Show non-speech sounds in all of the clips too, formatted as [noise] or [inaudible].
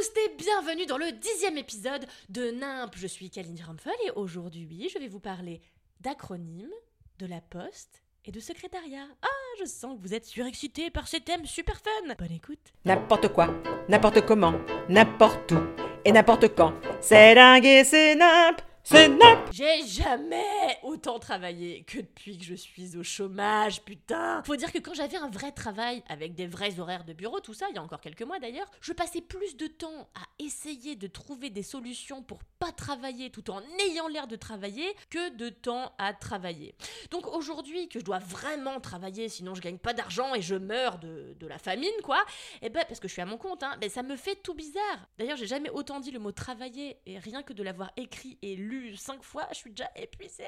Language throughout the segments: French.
Tous et bienvenue dans le dixième épisode de NIMP. Je suis Kalindi Ramphel et aujourd'hui, je vais vous parler d'acronymes, de la poste et de secrétariat. Ah, je sens que vous êtes surexcités par ces thèmes super fun. Bonne écoute. N'importe quoi, n'importe comment, n'importe où et n'importe quand. C'est dingue et c'est nimp, c'est nimp. J'ai jamais autant travaillé que depuis que je suis au chômage, putain. Faut dire que quand j'avais un vrai travail, avec des vrais horaires de bureau, tout ça, il y a encore quelques mois d'ailleurs, je passais plus de temps à essayer de trouver des solutions pour pas travailler tout en ayant l'air de travailler que de temps à travailler. Donc aujourd'hui que je dois vraiment travailler, sinon je gagne pas d'argent et je meurs de, de la famine, quoi, et ben parce que je suis à mon compte, hein, ben ça me fait tout bizarre. D'ailleurs, j'ai jamais autant dit le mot travailler et rien que de l'avoir écrit et lu cinq fois, je suis déjà épuisée.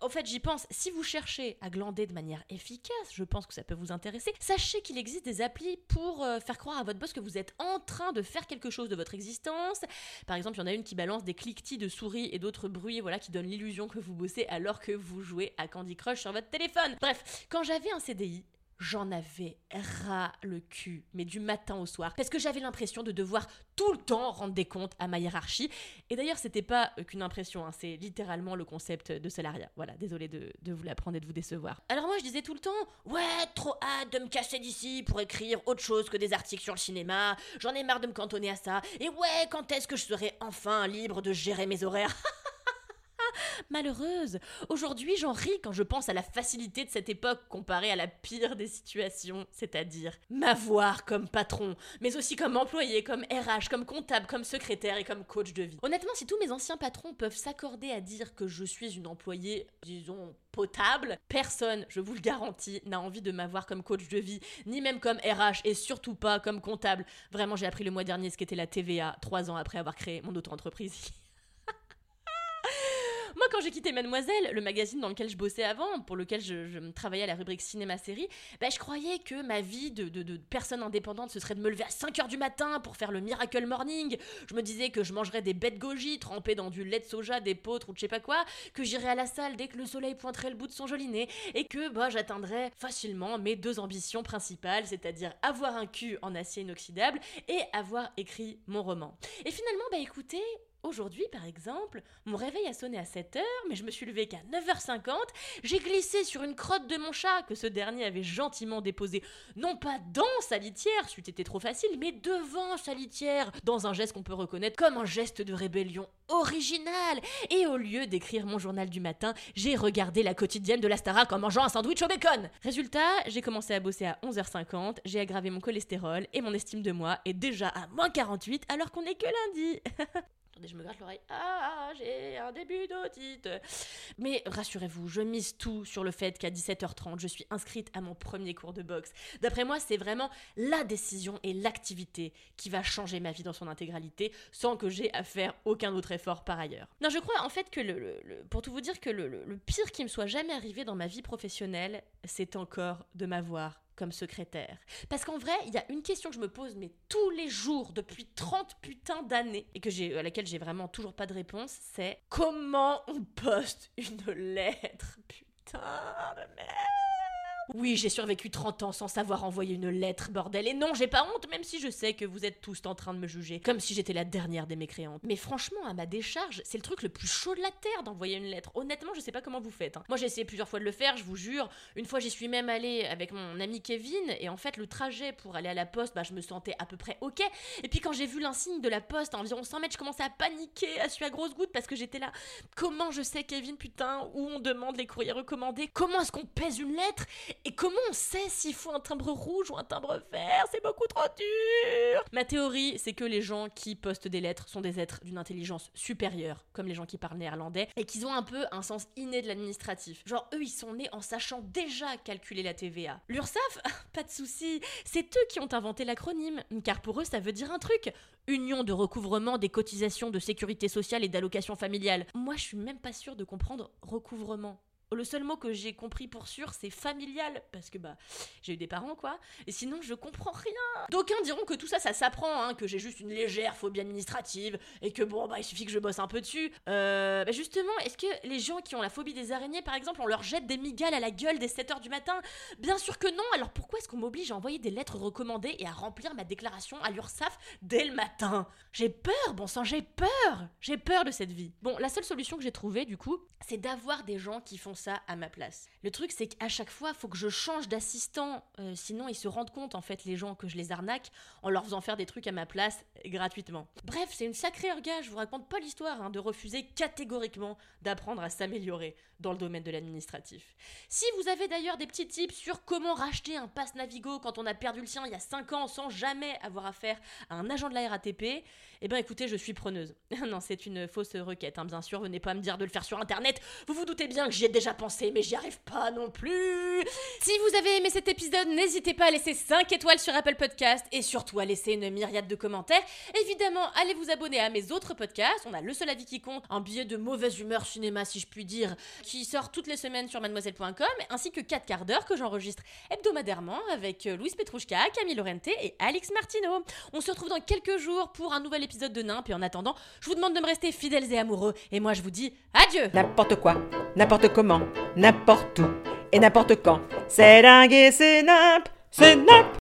Au fait, j'y pense, si vous cherchez à glander de manière efficace, je pense que ça peut vous intéresser, sachez qu'il existe des applis pour euh, faire croire à votre boss que vous êtes en train de faire quelque chose de votre existence. Par exemple, il y en a une qui balance des cliquetis de souris et d'autres bruits voilà, qui donnent l'illusion que vous bossez alors que vous jouez à Candy Crush sur votre téléphone. Bref, quand j'avais un CDI, J'en avais ras le cul, mais du matin au soir, parce que j'avais l'impression de devoir tout le temps rendre des comptes à ma hiérarchie. Et d'ailleurs, c'était pas euh, qu'une impression, hein, c'est littéralement le concept de salariat. Voilà, désolé de, de vous l'apprendre et de vous décevoir. Alors moi, je disais tout le temps, ouais, trop hâte de me casser d'ici pour écrire autre chose que des articles sur le cinéma. J'en ai marre de me cantonner à ça. Et ouais, quand est-ce que je serai enfin libre de gérer mes horaires? [laughs] malheureuse. Aujourd'hui, j'en ris quand je pense à la facilité de cette époque comparée à la pire des situations, c'est-à-dire m'avoir comme patron, mais aussi comme employé, comme RH, comme comptable, comme secrétaire et comme coach de vie. Honnêtement, si tous mes anciens patrons peuvent s'accorder à dire que je suis une employée, disons, potable, personne, je vous le garantis, n'a envie de m'avoir comme coach de vie, ni même comme RH et surtout pas comme comptable. Vraiment, j'ai appris le mois dernier ce qu'était la TVA, trois ans après avoir créé mon auto-entreprise. [laughs] Quand j'ai quitté Mademoiselle, le magazine dans lequel je bossais avant, pour lequel je, travaillais à la rubrique cinéma-série, bah, je croyais que ma vie de, personne indépendante, ce serait de me lever à 5h du matin pour faire le Miracle Morning. Je me disais que je mangerais des bêtes goji trempées dans du lait de soja, des potres ou je sais pas quoi, que j'irais à la salle dès que le soleil pointerait le bout de son joli nez, et que bah, j'atteindrais facilement mes deux ambitions principales, c'est-à-dire avoir un cul en acier inoxydable et avoir écrit mon roman. Et finalement, bah écoutez, Aujourd'hui, par exemple, mon réveil a sonné à 7h, mais je me suis levée qu'à 9h50. J'ai glissé sur une crotte de mon chat que ce dernier avait gentiment déposée, non pas dans sa litière, c'eût été trop facile, mais devant sa litière, dans un geste qu'on peut reconnaître comme un geste de rébellion original. Et au lieu d'écrire mon journal du matin, j'ai regardé la quotidienne de la Starac en mangeant un sandwich au bacon. Résultat, j'ai commencé à bosser à 11h50, j'ai aggravé mon cholestérol et mon estime de moi est déjà à moins 48 alors qu'on est que lundi. [laughs] Attendez, je me gratte l'oreille. Ah, j'ai un début d'otite. Mais rassurez-vous, je mise tout sur le fait qu'à 17h30, je suis inscrite à mon premier cours de boxe. D'après moi, c'est vraiment la décision et l'activité qui va changer ma vie dans son intégralité, sans que j'ai à faire aucun autre effort par ailleurs. Non, je crois en fait que, pour tout vous dire, que le pire qui me soit jamais arrivé dans ma vie professionnelle, c'est encore de m'avoir comme secrétaire. Parce qu'en vrai, il y a une question que je me pose, mais tous les jours, depuis 30 putains d'années, et que j'ai, à laquelle j'ai vraiment toujours pas de réponse, c'est comment on poste une lettre? Putain de merde oui, j'ai survécu 30 ans sans savoir envoyer une lettre, bordel. Et non, j'ai pas honte, même si je sais que vous êtes tous en train de me juger, comme si j'étais la dernière des mécréantes. Mais franchement, à ma décharge, c'est le truc le plus chaud de la terre d'envoyer une lettre. Honnêtement, je sais pas comment vous faites. Hein. Moi, j'ai essayé plusieurs fois de le faire, je vous jure. Une fois, j'y suis même allée avec mon ami Kevin, et en fait, le trajet pour aller à la poste, bah, je me sentais à peu près ok. Et puis, quand j'ai vu l'insigne de la poste à environ 100 mètres, je commençais à paniquer, à suer à grosses gouttes, parce que j'étais là. Comment je sais, Kevin, putain, où on demande les courriers recommandés? Comment est-ce qu'on pèse une lettre? Et comment on sait s'il faut un timbre rouge ou un timbre vert? C'est beaucoup trop dur Ma théorie, c'est que les gens qui postent des lettres sont des êtres d'une intelligence supérieure, comme les gens qui parlent néerlandais, et qu'ils ont un peu un sens inné de l'administratif. Genre, eux, ils sont nés en sachant déjà calculer la TVA. L'URSSAF? [laughs] Pas de souci, c'est eux qui ont inventé l'acronyme, car pour eux, ça veut dire un truc. Union de recouvrement des cotisations de sécurité sociale et d'allocation familiale. Moi, je suis même pas sûre de comprendre recouvrement. Le seul mot que j'ai compris pour sûr, c'est familial, parce que bah j'ai eu des parents quoi, et sinon je comprends rien. D'aucuns diront que tout ça, ça s'apprend, hein, que j'ai juste une légère phobie administrative, et que bon bah il suffit que je bosse un peu dessus. Euh, bah justement, est-ce que les gens qui ont la phobie des araignées, par exemple, on leur jette des migales à la gueule dès 7h du matin? Bien sûr que non, alors pourquoi est-ce qu'on m'oblige à envoyer des lettres recommandées et à remplir ma déclaration à l'URSSAF dès le matin? J'ai peur, bon sang, j'ai peur J'ai peur de cette vie. Bon, la seule solution que j'ai trouvée, du coup, c'est d'avoir des gens qui font ça à ma place. Le truc, c'est qu'à chaque fois, il faut que je change d'assistant. Euh, sinon, ils se rendent compte, en fait, les gens, que je les arnaque en leur faisant faire des trucs à ma place gratuitement. Bref, c'est une sacrée orga. Je vous raconte pas l'histoire hein, de refuser catégoriquement d'apprendre à s'améliorer dans le domaine de l'administratif. Si vous avez d'ailleurs des petits tips sur comment racheter un pass Navigo quand on a perdu le sien il y a 5 ans sans jamais avoir affaire à un agent de la RATP, eh ben écoutez, je suis preneuse. [laughs] non, c'est une fausse requête, hein, bien sûr, venez pas me dire de le faire sur internet. Vous vous doutez bien que j'y ai déjà pensé, mais j'y arrive pas non plus. Si vous avez aimé cet épisode, n'hésitez pas à laisser 5 étoiles sur Apple Podcast et surtout à laisser une myriade de commentaires. Évidemment, allez vous abonner à mes autres podcasts. On a Le Seul Avis qui compte, un billet de mauvaise humeur cinéma, si je puis dire, qui sort toutes les semaines sur mademoiselle.com, ainsi que 4 quarts d'heure que j'enregistre hebdomadairement avec Louise Petrouchka, Camille Lorente et Alix Martino. On se retrouve dans quelques jours pour un nouvel épisode de Nimp et en attendant, je vous demande de me rester fidèles et amoureux et moi je vous dis adieu N'importe quoi, n'importe comment, n'importe où et n'importe quand. C'est dingue et c'est nimp, c'est nimp.